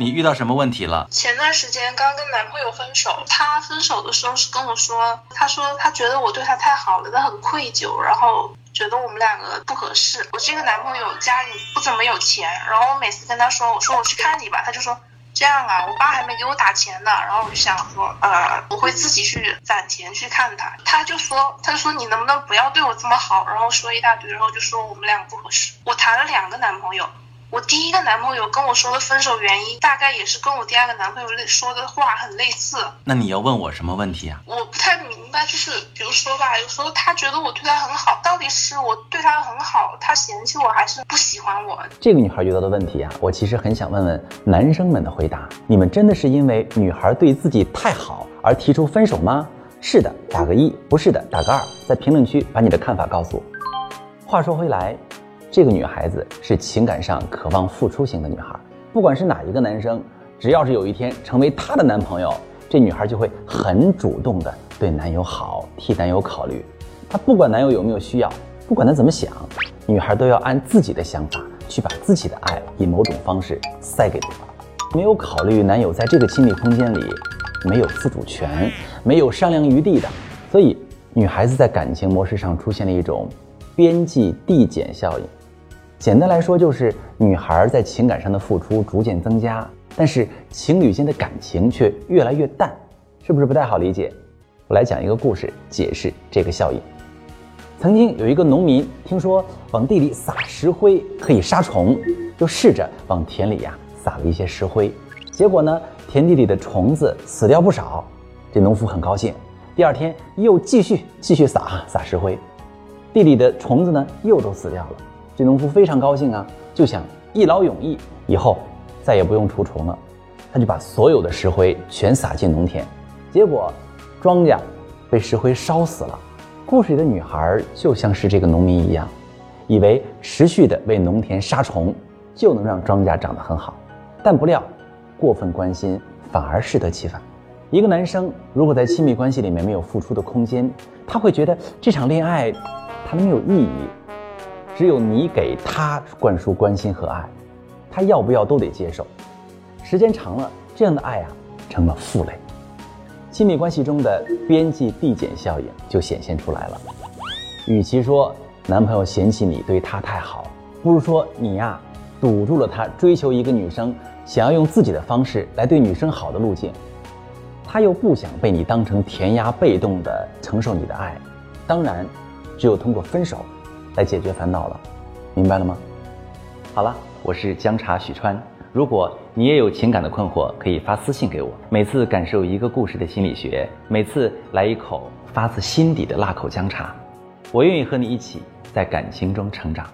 你遇到什么问题了？前段时间刚跟男朋友分手，他分手的时候是跟我说，他说他觉得我对他太好了，他很愧疚，然后觉得我们两个不合适。我这个男朋友家里不怎么有钱，然后我每次跟他说，我说我去看你吧，他就说这样啊，我爸还没给我打钱呢。然后我就想说，呃，我会自己去攒钱去看他。他就说，他说你能不能不要对我这么好，然后说一大堆，然后就说我们两个不合适。我谈了两个男朋友。我第一个男朋友跟我说的分手原因，大概也是跟我第二个男朋友说的话很类似。那你要问我什么问题啊？我不太明白，就是比如说吧，有时候他觉得我对他很好，到底是我对他很好，他嫌弃我，还是不喜欢我？这个女孩遇到的问题啊，我其实很想问问男生们的回答：你们真的是因为女孩对自己太好而提出分手吗？是的，打个一；不是的，打个二。在评论区把你的看法告诉我。话说回来。这个女孩子是情感上渴望付出型的女孩，不管是哪一个男生，只要是有一天成为她的男朋友，这女孩就会很主动的对男友好，替男友考虑。她不管男友有没有需要，不管他怎么想，女孩都要按自己的想法去把自己的爱以某种方式塞给对方，没有考虑男友在这个亲密空间里没有自主权，没有商量余地的。所以，女孩子在感情模式上出现了一种边际递减效应。简单来说，就是女孩在情感上的付出逐渐增加，但是情侣间的感情却越来越淡，是不是不太好理解？我来讲一个故事，解释这个效应。曾经有一个农民听说往地里撒石灰可以杀虫，就试着往田里呀撒了一些石灰，结果呢，田地里的虫子死掉不少。这农夫很高兴，第二天又继续继续撒撒石灰，地里的虫子呢又都死掉了。这农夫非常高兴啊，就想一劳永逸，以后再也不用除虫了。他就把所有的石灰全撒进农田，结果庄稼被石灰烧死了。故事里的女孩就像是这个农民一样，以为持续的为农田杀虫就能让庄稼长得很好，但不料过分关心反而适得其反。一个男生如果在亲密关系里面没有付出的空间，他会觉得这场恋爱他没有意义。只有你给他灌输关心和爱，他要不要都得接受。时间长了，这样的爱啊成了负累。亲密关系中的边际递减效应就显现出来了。与其说男朋友嫌弃你对他太好，不如说你呀堵住了他追求一个女生想要用自己的方式来对女生好的路径。他又不想被你当成填鸭被动的承受你的爱，当然，只有通过分手。来解决烦恼了，明白了吗？好了，我是姜茶许川。如果你也有情感的困惑，可以发私信给我。每次感受一个故事的心理学，每次来一口发自心底的辣口姜茶，我愿意和你一起在感情中成长。